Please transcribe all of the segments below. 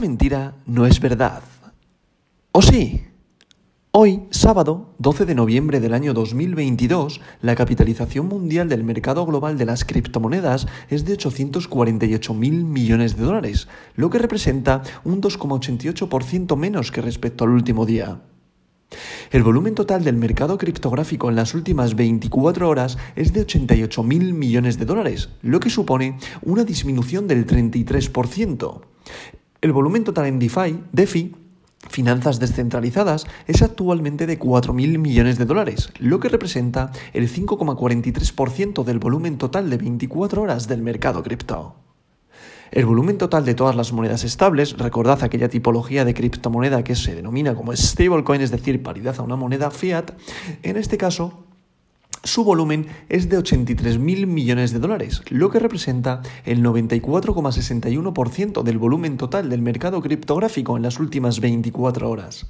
Mentira no es verdad. ¿O sí? Hoy, sábado 12 de noviembre del año 2022, la capitalización mundial del mercado global de las criptomonedas es de 848 mil millones de dólares, lo que representa un 2,88% menos que respecto al último día. El volumen total del mercado criptográfico en las últimas 24 horas es de 88 mil millones de dólares, lo que supone una disminución del 33%. El volumen total en DeFi, DeFi Finanzas descentralizadas es actualmente de 4.000 millones de dólares, lo que representa el 5,43% del volumen total de 24 horas del mercado cripto. El volumen total de todas las monedas estables, recordad aquella tipología de criptomoneda que se denomina como stablecoin, es decir, paridad a una moneda fiat, en este caso su volumen es de 83.000 millones de dólares, lo que representa el 94,61% del volumen total del mercado criptográfico en las últimas 24 horas.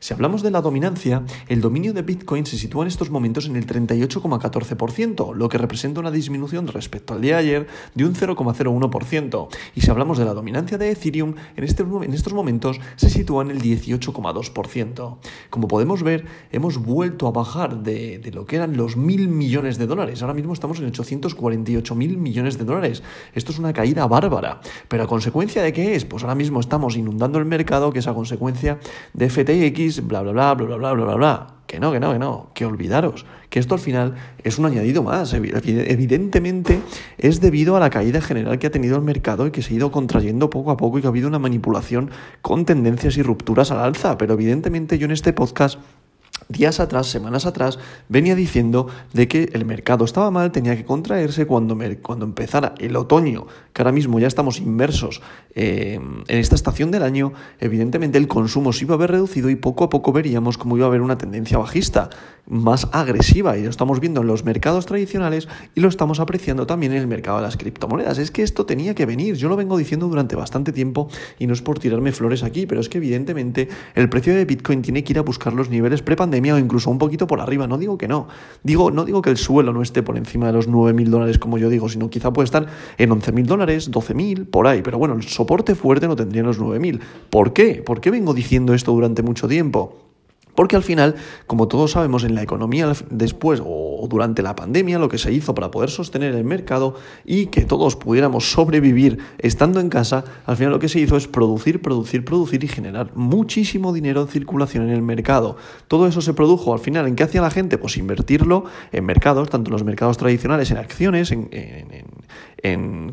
Si hablamos de la dominancia, el dominio de Bitcoin se sitúa en estos momentos en el 38,14%, lo que representa una disminución respecto al día de ayer de un 0,01%. Y si hablamos de la dominancia de Ethereum, en, este, estos momentos se sitúa en el 18,2%. Como podemos ver, hemos vuelto a bajar de lo que eran los mil millones de dólares. Ahora mismo estamos en 848 mil millones de dólares. Esto es una caída bárbara. ¿Pero a consecuencia de qué es? Pues ahora mismo estamos inundando el mercado, que es a consecuencia de FTX bla, bla, bla, bla, bla, bla, bla, bla, Que no, que no, que no, que olvidaros, que esto al final es un añadido más. Evidentemente es debido a la caída general que ha tenido el mercado y que se ha ido contrayendo poco a poco y que ha habido una manipulación con tendencias y rupturas al alza. Pero evidentemente yo en este podcast días atrás, semanas atrás, venía diciendo de que el mercado estaba mal, tenía que contraerse cuando, cuando empezara el otoño, que ahora mismo ya estamos inmersos eh, en esta estación del año, evidentemente el consumo se iba a ver reducido y poco a poco veríamos cómo iba a haber una tendencia bajista más agresiva. Y lo estamos viendo en los mercados tradicionales y lo estamos apreciando también en el mercado de las criptomonedas. Es que esto tenía que venir, yo lo vengo diciendo durante bastante tiempo y no es por tirarme flores aquí, pero es que evidentemente el precio de Bitcoin tiene que ir a buscar los niveles prepandemia o incluso un poquito por arriba, no digo que no. Digo, no digo que el suelo no esté por encima de los 9.000 dólares como yo digo, sino quizá puede estar en 11.000 dólares, 12.000, por ahí, pero bueno, el soporte fuerte no tendría en los 9.000. ¿Por qué? ¿Por qué vengo diciendo esto durante mucho tiempo? Porque al final, como todos sabemos, en la economía después o durante la pandemia, lo que se hizo para poder sostener el mercado y que todos pudiéramos sobrevivir estando en casa, al final lo que se hizo es producir, producir, producir y generar muchísimo dinero en circulación en el mercado. Todo eso se produjo al final, ¿en qué hacía la gente? Pues invertirlo en mercados, tanto en los mercados tradicionales, en acciones, en, en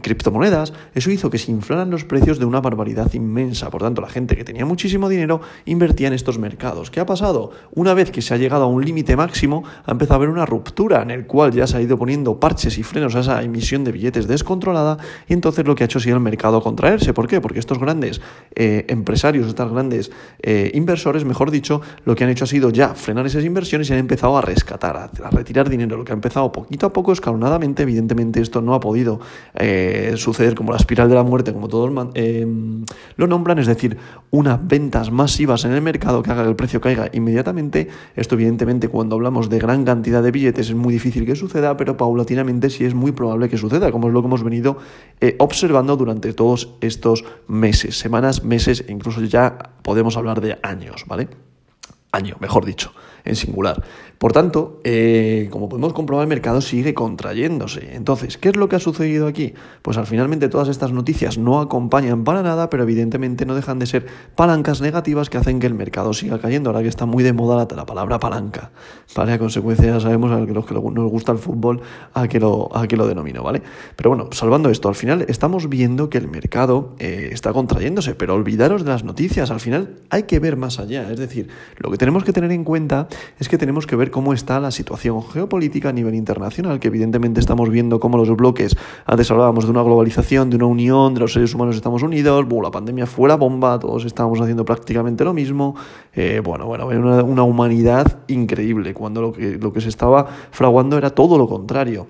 criptomonedas. Eso hizo que se inflaran los precios de una barbaridad inmensa. Por tanto, la gente que tenía muchísimo dinero invertía en estos mercados. ¿Qué ha pasado? una vez que se ha llegado a un límite máximo, ha empezado a haber una ruptura en el cual ya se ha ido poniendo parches y frenos a esa emisión de billetes descontrolada y entonces lo que ha hecho ha sido el mercado contraerse. ¿Por qué? Porque estos grandes eh, empresarios, estos grandes eh, inversores, mejor dicho, lo que han hecho ha sido ya frenar esas inversiones y han empezado a rescatar, a, retirar dinero, lo que ha empezado poquito a poco, escalonadamente, evidentemente esto no ha podido eh, suceder como la espiral de la muerte, como todos lo nombran, es decir, unas ventas masivas en el mercado que haga que el precio caiga inmediatamente. Esto evidentemente cuando hablamos de gran cantidad de billetes es muy difícil que suceda, pero paulatinamente sí es muy probable que suceda, como es lo que hemos venido eh, observando durante todos estos meses, semanas, meses, e incluso ya podemos hablar de años, ¿vale? Año, mejor dicho, en singular. Por tanto, eh, como podemos comprobar, el mercado sigue contrayéndose. Entonces, ¿qué es lo que ha sucedido aquí? Pues al finalmente todas estas noticias no acompañan para nada, pero evidentemente no dejan de ser palancas negativas que hacen que el mercado siga cayendo. Ahora que está muy de moda la, palabra palanca, ¿vale? A consecuencia ya sabemos a los que nos gusta el fútbol a qué lo, a lo denomino, ¿vale? Pero bueno, salvando esto, al final estamos viendo que el mercado eh, está contrayéndose, pero olvidaros de las noticias, al final hay que ver más allá. Es decir, lo que tenemos que tener en cuenta es que tenemos que ver cómo está la situación geopolítica a nivel internacional, que evidentemente estamos viendo cómo los bloques, antes hablábamos de una globalización, de una unión de los seres humanos Estados Unidos, la pandemia fue la bomba, todos estábamos haciendo prácticamente lo mismo, eh, bueno, bueno, una, una humanidad increíble, cuando lo que, lo que se estaba fraguando era todo lo contrario.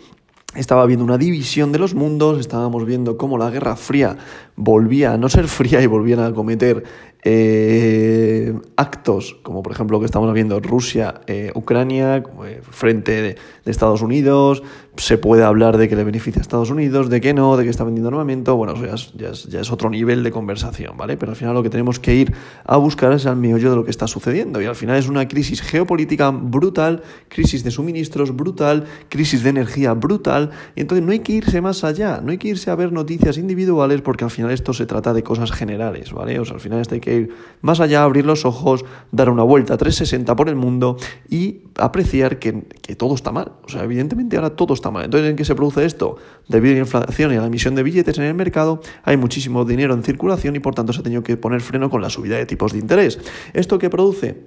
Estaba viendo una división de los mundos, estábamos viendo cómo la Guerra Fría volvía a no ser fría y volvían a cometer eh, actos, como por ejemplo que estamos viendo Rusia, eh, eh, frente de, Estados Unidos, se puede hablar de que le beneficia a Estados Unidos, de que no, de que está vendiendo armamento, bueno, eso ya es, otro nivel de conversación, ¿vale? Pero al final lo que tenemos que ir a buscar es al meollo de lo que está sucediendo y al final es una crisis geopolítica brutal, crisis de suministros brutal, crisis de energía brutal, y entonces no hay que irse más allá, no hay que irse a ver noticias individuales porque al final esto se trata de cosas generales, ¿vale? O sea, al final esto hay que ir más allá, abrir los ojos, dar una vuelta 360 por el mundo y apreciar que, todo está mal. O sea, evidentemente ahora todo está mal. Entonces, ¿en qué se produce esto? Debido a la inflación y a la emisión de billetes en el mercado, hay muchísimo dinero en circulación y por tanto se ha tenido que poner freno con la subida de tipos de interés. ¿Esto qué produce?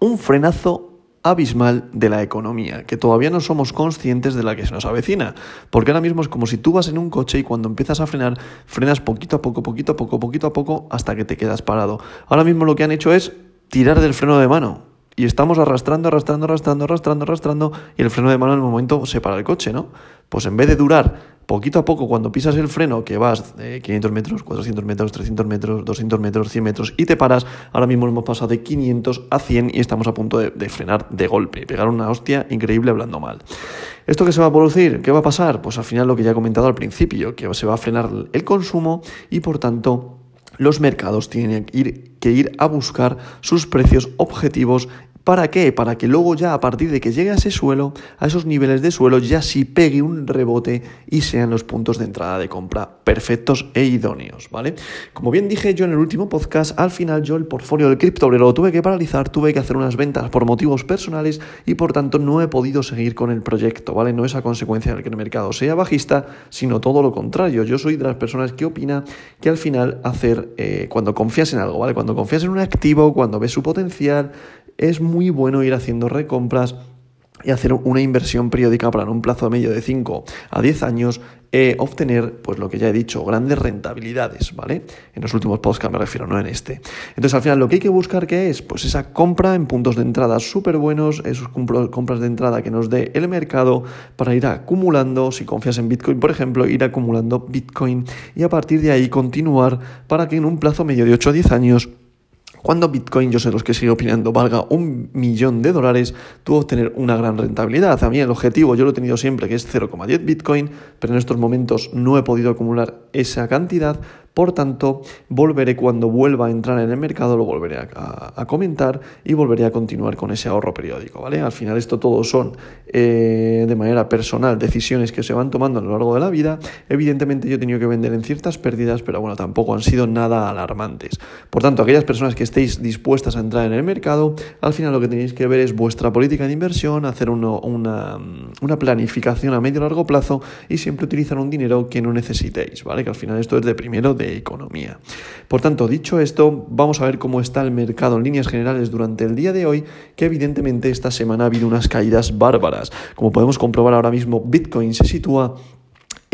Un frenazo abismal de la economía, que todavía no somos conscientes de la que se nos avecina. Porque ahora mismo es como si tú vas en un coche y cuando empiezas a frenar, frenas poquito a poco, poquito a poco, poquito a poco, hasta que te quedas parado. Ahora mismo lo que han hecho es tirar del freno de mano. Y estamos arrastrando, arrastrando, arrastrando, arrastrando, arrastrando, y el freno de mano en el momento se para el coche, ¿no? Pues en vez de durar poquito a poco, cuando pisas el freno, que vas de 500 metros, 400 metros, 300 metros, 200 metros, 100 metros y te paras, ahora mismo hemos pasado de 500 a 100 y estamos a punto de, frenar de golpe, pegar una hostia increíble hablando mal. ¿Esto qué se va a producir? ¿Qué va a pasar? Pues al final lo que ya he comentado al principio, que se va a frenar el consumo y por tanto los mercados tienen que ir a buscar sus precios objetivos ¿Para qué? Para que luego ya a partir de que llegue a ese suelo, a esos niveles de suelo, ya sí pegue un rebote y sean los puntos de entrada de compra perfectos e idóneos, ¿vale? Como bien dije yo en el último podcast, al final yo el portfolio del criptobrero lo tuve que paralizar, tuve que hacer unas ventas por motivos personales y por tanto no he podido seguir con el proyecto, ¿vale? No es a consecuencia de que el mercado sea bajista, sino todo lo contrario. Yo soy de las personas que opina que al final hacer, eh, cuando confías en algo, ¿vale? Cuando confías en un activo, cuando ves su potencial, es muy bueno ir haciendo recompras y hacer una inversión periódica para en un plazo medio de 5 a 10 años eh, obtener, pues lo que ya he dicho, grandes rentabilidades, ¿vale? En los últimos podcasts me refiero, no en este. Entonces, al final, lo que hay que buscar, ¿qué es? Pues esa compra en puntos de entrada súper buenos, esos compras de entrada que nos dé el mercado para ir acumulando, si confías en Bitcoin, por ejemplo, ir acumulando Bitcoin y a partir de ahí continuar para que en un plazo medio de 8 a 10 años cuando Bitcoin, yo sé los que sigo opinando, valga un millón de dólares, tú obtener una gran rentabilidad. A mí el objetivo yo lo he tenido siempre, que es 0,10 Bitcoin, pero en estos momentos no he podido acumular esa cantidad, por tanto, volveré cuando vuelva a entrar en el mercado, lo volveré a, comentar y volveré a continuar con ese ahorro periódico, ¿vale? Al final esto todo son eh, de manera personal decisiones que se van tomando a lo largo de la vida. Evidentemente yo he tenido que vender en ciertas pérdidas, pero bueno, tampoco han sido nada alarmantes. Por tanto, aquellas personas que estéis dispuestas a entrar en el mercado, al final lo que tenéis que ver es vuestra política de inversión, hacer una, una planificación a medio y largo plazo y siempre utilizar un dinero que no necesitéis, ¿vale? Que al final esto es de primero economía. Por tanto, dicho esto, vamos a ver cómo está el mercado en líneas generales durante el día de hoy, que evidentemente esta semana ha habido unas caídas bárbaras. Como podemos comprobar ahora mismo, Bitcoin se sitúa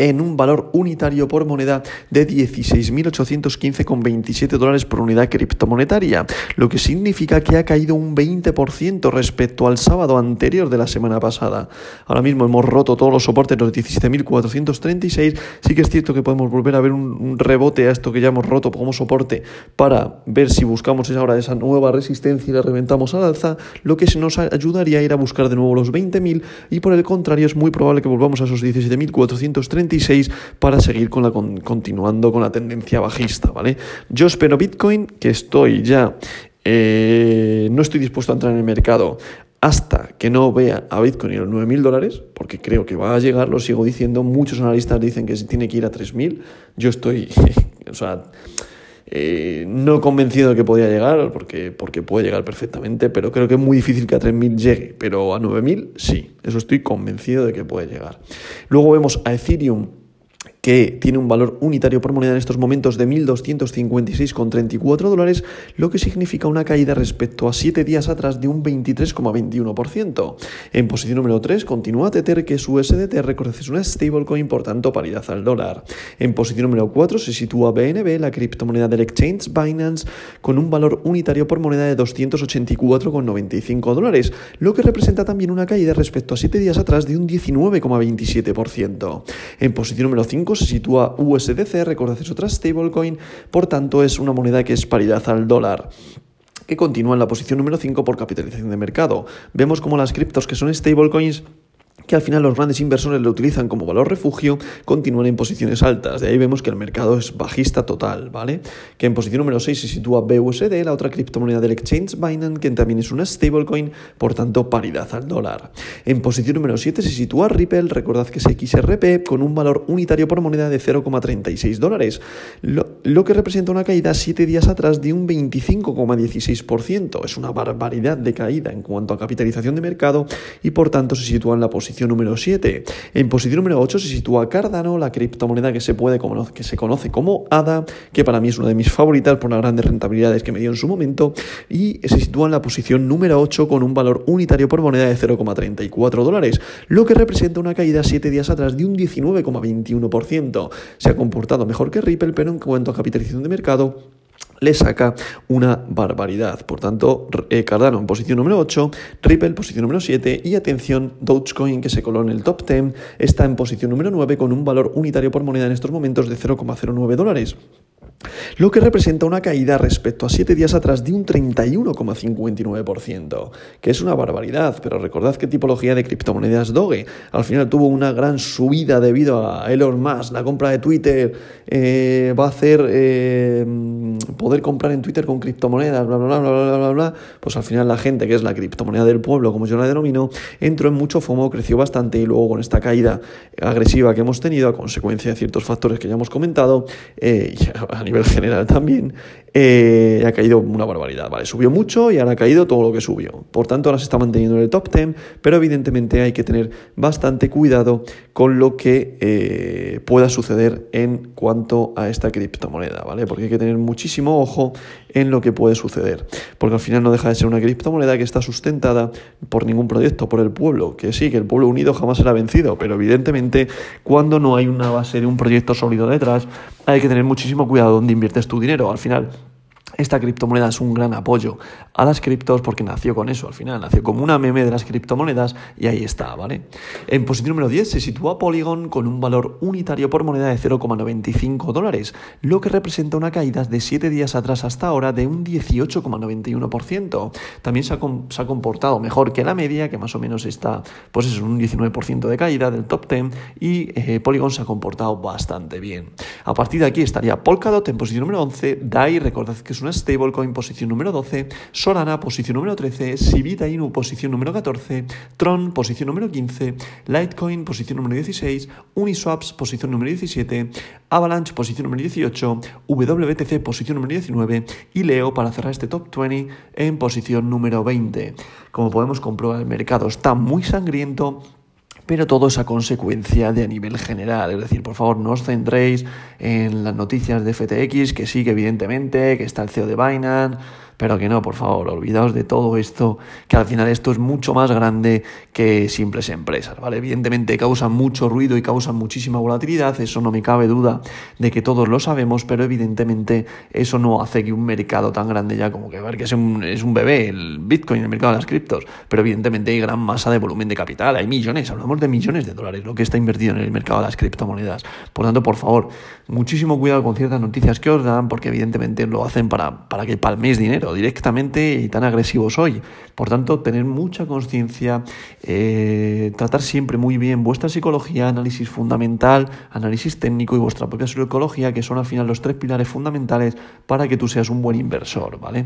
en un valor unitario por moneda de 16.815,27 dólares por unidad criptomonetaria, lo que significa que ha caído un 20% respecto al sábado anterior de la semana pasada. Ahora mismo hemos roto todos los soportes, los 17.436. Sí que es cierto que podemos volver a ver un, rebote a esto que ya hemos roto como soporte para ver si buscamos ahora esa nueva resistencia y la reventamos al alza, lo que nos ayudaría a ir a buscar de nuevo los 20.000 y por el contrario es muy probable que volvamos a esos 17.436 para seguir con la, continuando con la tendencia bajista, ¿vale? Yo espero Bitcoin, que estoy ya, eh, no estoy dispuesto a entrar en el mercado hasta que no vea a Bitcoin en los 9.000 dólares, porque creo que va a llegar, lo sigo diciendo, muchos analistas dicen que tiene que ir a 3.000, yo estoy, o sea, eh, no convencido de que podía llegar, porque, porque puede llegar perfectamente, pero creo que es muy difícil que a 3.000 llegue, pero a 9.000 sí, eso estoy convencido de que puede llegar. Luego vemos a Ethereum que tiene un valor unitario por moneda en estos momentos de 1.256,34 dólares, lo que significa una caída respecto a 7 días atrás de un 23,21%. En posición número 3 continúa Tether, que su SDT reconoce una stablecoin, por tanto paridad al dólar. En posición número 4 se sitúa BNB, la criptomoneda del exchange Binance, con un valor unitario por moneda de 284,95 dólares, lo que representa también una caída respecto a 7 días atrás de un 19,27%. En posición número 5 5 se sitúa USDC, recordad es otra stablecoin, por tanto es una moneda que es paridad al dólar que continúa en la posición número 5 por capitalización de mercado. Vemos como las criptos que son stablecoins que al final los grandes inversores lo utilizan como valor refugio, continúan en posiciones altas. De ahí vemos que el mercado es bajista total, ¿vale? Que en posición número 6 se sitúa BUSD, la otra criptomoneda del exchange Binance, que también es una stablecoin, por tanto paridad al dólar. En posición número 7 se sitúa Ripple, recordad que es XRP, con un valor unitario por moneda de 0,36 dólares, lo, lo que representa una caída 7 días atrás de un 25,16%. Es una barbaridad de caída en cuanto a capitalización de mercado y por tanto se sitúa en la posición número 7. En posición número 8 se sitúa Cardano, la criptomoneda que se, puede, que se conoce como ADA, que para mí es una de mis favoritas por las grandes rentabilidades que me dio en su momento, y se sitúa en la posición número 8 con un valor unitario por moneda de 0,34 dólares, lo que representa una caída 7 días atrás de un 19,21%. Se ha comportado mejor que Ripple, pero en cuanto a capitalización de mercado, le saca una barbaridad. Por tanto, eh, Cardano en posición número 8, Ripple posición número 7 y atención, Dogecoin que se coló en el top 10 está en posición número 9 con un valor unitario por moneda en estos momentos de 0,09 dólares lo que representa una caída respecto a siete días atrás de un 31,59%, que es una barbaridad, pero recordad qué tipología de criptomonedas Doge. Al final tuvo una gran subida debido a Elon Musk, la compra de Twitter eh, va a hacer eh, poder comprar en Twitter con criptomonedas, bla, bla, bla, bla, bla, bla, pues al final la gente, que es la criptomoneda del pueblo, como yo la denomino, entró en mucho FOMO, creció bastante y luego con esta caída agresiva que hemos tenido a consecuencia de ciertos factores que ya hemos comentado, eh, nivel general también, eh, ha caído una barbaridad. Vale, subió mucho y ahora ha caído todo lo que subió. Por tanto, ahora se está manteniendo en el top 10, pero evidentemente hay que tener bastante cuidado con lo que eh, pueda suceder en cuanto a esta criptomoneda, ¿vale? Porque hay que tener muchísimo ojo en lo que puede suceder. Porque al final no deja de ser una criptomoneda que está sustentada por ningún proyecto, por el pueblo. Que sí, que el pueblo unido jamás será vencido, pero evidentemente cuando no hay una base de un proyecto sólido detrás, hay que tener muchísimo cuidado donde inviertes tu dinero. Al final, esta criptomoneda es un gran apoyo a las criptos porque nació con eso al final, nació como una meme de las criptomonedas y ahí está, ¿vale? En posición número 10 se sitúa Polygon con un valor unitario por moneda de 0,95 dólares, lo que representa una caída de 7 días atrás hasta ahora de un 18,91%. También se ha, comportado mejor que la media, que más o menos está, pues es un 19% de caída del top 10 y eh, Polygon se ha comportado bastante bien. A partir de aquí estaría Polkadot en posición número 11, DAI, recordad que es una stablecoin posición número 12, Solana posición número 13, Sibita Inu posición número 14, Tron posición número 15, Litecoin posición número 16, Uniswaps posición número 17, Avalanche posición número 18, WTC posición número 19 y Leo para cerrar este top 20 en posición número 20. Como podemos comprobar el mercado está muy sangriento pero todo es a consecuencia de a nivel general. Es decir, por favor, no os centréis en las noticias de FTX, que sí, que evidentemente, que está el CEO de Binance, pero que no, por favor, olvidaos de todo esto, que al final esto es mucho más grande que simples empresas, ¿vale? Evidentemente causan mucho ruido y causan muchísima volatilidad, eso no me cabe duda de que todos lo sabemos, pero evidentemente eso no hace que un mercado tan grande ya como que, ver, que es un, es un bebé, el Bitcoin, el mercado de las criptos, pero evidentemente hay gran masa de volumen de capital, hay millones, hablamos de millones de dólares, lo que está invertido en el mercado de las criptomonedas. Por tanto, por favor, muchísimo cuidado con ciertas noticias que os dan, porque evidentemente lo hacen para, para que palméis dinero directamente y tan agresivos hoy. Por tanto, tener mucha conciencia, eh, tratar siempre muy bien vuestra psicología, análisis fundamental, análisis técnico y vuestra propia psicología, que son al final los tres pilares fundamentales para que tú seas un buen inversor, ¿vale?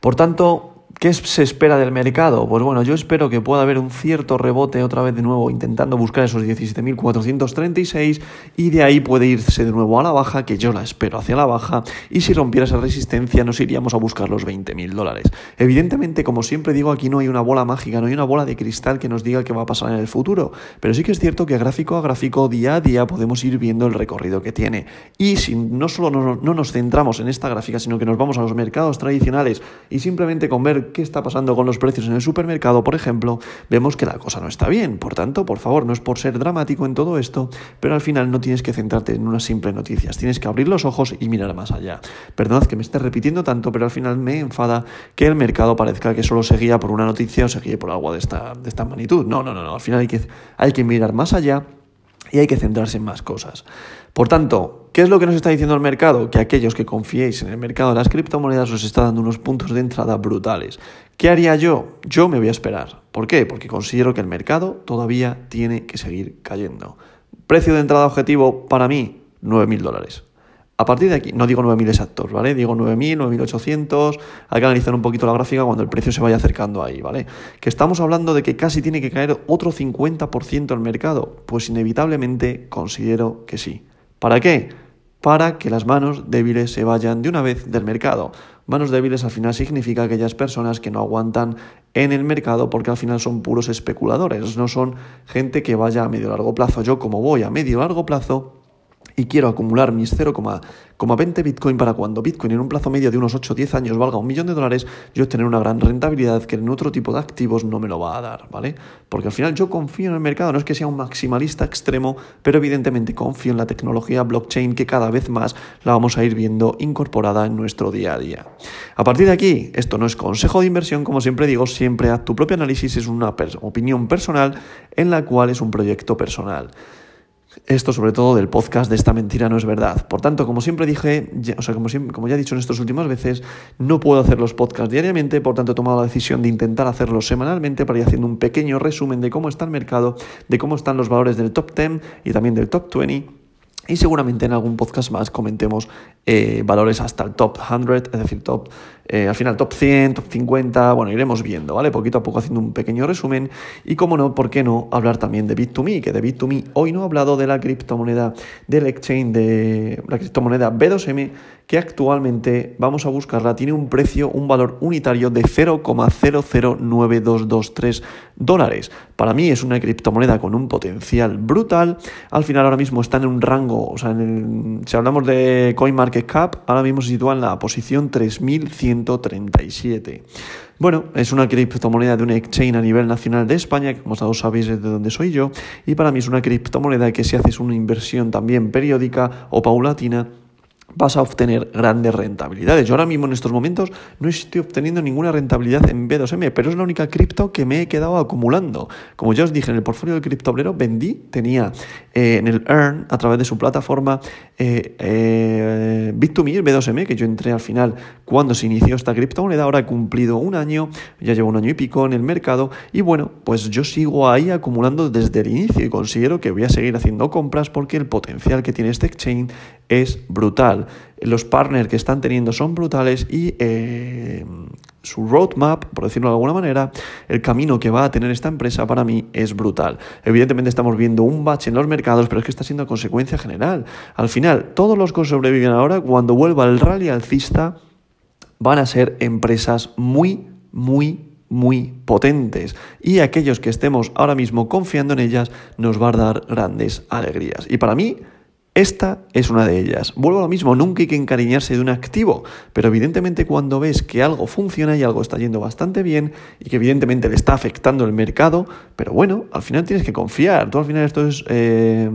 Por tanto, ¿Qué se espera del mercado? Pues bueno, yo espero que pueda haber un cierto rebote otra vez de nuevo intentando buscar esos 17.436 y de ahí puede irse de nuevo a la baja, que yo la espero hacia la baja, y si rompiera esa resistencia nos iríamos a buscar los 20.000 dólares. Evidentemente, como siempre digo, aquí no hay una bola mágica, no hay una bola de cristal que nos diga qué va a pasar en el futuro, pero sí que es cierto que gráfico a gráfico, día a día, podemos ir viendo el recorrido que tiene. Y si no solo no, no nos centramos en esta gráfica, sino que nos vamos a los mercados tradicionales y simplemente con ver qué está pasando con los precios en el supermercado, por ejemplo, vemos que la cosa no está bien. Por tanto, por favor, no es por ser dramático en todo esto, pero al final no tienes que centrarte en unas simples noticias, tienes que abrir los ojos y mirar más allá. Perdonad que me esté repitiendo tanto, pero al final me enfada que el mercado parezca que solo se guía por una noticia o se guíe por algo de esta, de esta magnitud. No, no, no, no, al final hay que, hay que mirar más allá y hay que centrarse en más cosas. Por tanto, ¿qué es lo que nos está diciendo el mercado? Que aquellos que confiéis en el mercado de las criptomonedas os está dando unos puntos de entrada brutales. ¿Qué haría yo? Yo me voy a esperar. ¿Por qué? Porque considero que el mercado todavía tiene que seguir cayendo. Precio de entrada objetivo para mí, 9.000 dólares. A partir de aquí, no digo 9.000 exactos, ¿vale? Digo 9.000, 9.800, hay que analizar un poquito la gráfica cuando el precio se vaya acercando ahí, ¿vale? Que estamos hablando de que casi tiene que caer otro 50% el mercado, pues inevitablemente considero que sí. ¿Para qué? Para que las manos débiles se vayan de una vez del mercado. Manos débiles al final significa aquellas personas que no aguantan en el mercado porque al final son puros especuladores, no son gente que vaya a medio largo plazo. Yo como voy a medio largo plazo, y quiero acumular mis 0,20 Bitcoin para cuando Bitcoin en un plazo medio de unos 8 o 10 años valga un millón de dólares, yo tener una gran rentabilidad que en otro tipo de activos no me lo va a dar, ¿vale? Porque al final yo confío en el mercado, no es que sea un maximalista extremo, pero evidentemente confío en la tecnología blockchain que cada vez más la vamos a ir viendo incorporada en nuestro día a día. A partir de aquí, esto no es consejo de inversión, como siempre digo, siempre haz tu propio análisis, es una opinión personal en la cual es un proyecto personal. Esto sobre todo del podcast de esta mentira no es verdad. Por tanto, como siempre dije, o sea, como, como ya he dicho en estas últimas veces, no puedo hacer los podcasts diariamente, por tanto he tomado la decisión de intentar hacerlos semanalmente para ir haciendo un pequeño resumen de cómo está el mercado, de cómo están los valores del top 10 y también del top 20 y seguramente en algún podcast más comentemos eh, valores hasta el top 100, es decir, top, eh, al final top 100, top 50, bueno, iremos viendo, ¿vale? Poquito a poco haciendo un pequeño resumen. Y como no, ¿por qué no hablar también de Bit2Me? Que de Bit2Me hoy no he hablado de la criptomoneda del exchange de la criptomoneda B2M, que actualmente, vamos a buscarla, tiene un precio, un valor unitario de 0,009223 dólares. Para mí es una criptomoneda con un potencial brutal. Al final ahora mismo está en un rango, o sea, si hablamos de CoinMarketCap, ahora mismo se sitúa en la posición 3137. Bueno, es una criptomoneda de un exchange a nivel nacional de España, que como todos sabéis es de donde soy yo, y para mí es una criptomoneda que si haces una inversión también periódica o paulatina, vas a obtener grandes rentabilidades. Yo ahora mismo en estos momentos no estoy obteniendo ninguna rentabilidad en B2M, pero es la única cripto que me he quedado acumulando. Como ya os dije, en el portfolio del criptoblero vendí, tenía eh, en el Earn, a través de su plataforma, eh, eh, Bit2Me, B2M, que yo entré al final cuando se inició esta criptomoneda, ahora he cumplido un año, ya llevo un año y pico en el mercado, y bueno, pues yo sigo ahí acumulando desde el inicio y considero que voy a seguir haciendo compras porque el potencial que tiene este exchange es brutal. Los partners que están teniendo son brutales y eh, su roadmap, por decirlo de alguna manera, el camino que va a tener esta empresa para mí es brutal. Evidentemente estamos viendo un bache en los mercados, pero es que está siendo consecuencia general. Al final, todos los que sobreviven ahora, cuando vuelva el rally alcista, van a ser empresas muy, muy muy potentes y aquellos que estemos ahora mismo confiando en ellas nos va a dar grandes alegrías. Y para mí esta es una de ellas. Vuelvo a lo mismo, nunca hay que encariñarse de un activo, pero evidentemente cuando ves que algo funciona y algo está yendo bastante bien y que evidentemente le está afectando el mercado, pero bueno, al final tienes que confiar. Tú al final esto es, eh,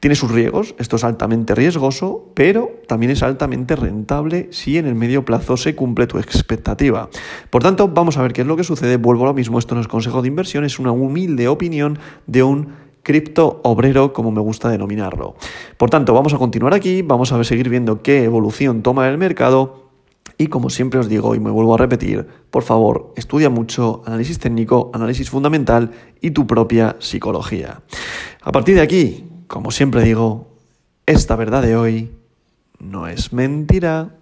tiene sus riesgos, esto es altamente riesgoso, pero también es altamente rentable si en el medio plazo se cumple tu expectativa. Por tanto, vamos a ver qué es lo que sucede. Vuelvo a lo mismo, esto no es consejo de inversión, es una humilde opinión de un cripto obrero, como me gusta denominarlo. Por tanto, vamos a continuar aquí, vamos a seguir viendo qué evolución toma el mercado. Y como siempre os digo y me vuelvo a repetir, por favor, estudia mucho análisis técnico, análisis fundamental y tu propia psicología. A partir de aquí, como siempre digo, esta verdad de hoy no es mentira.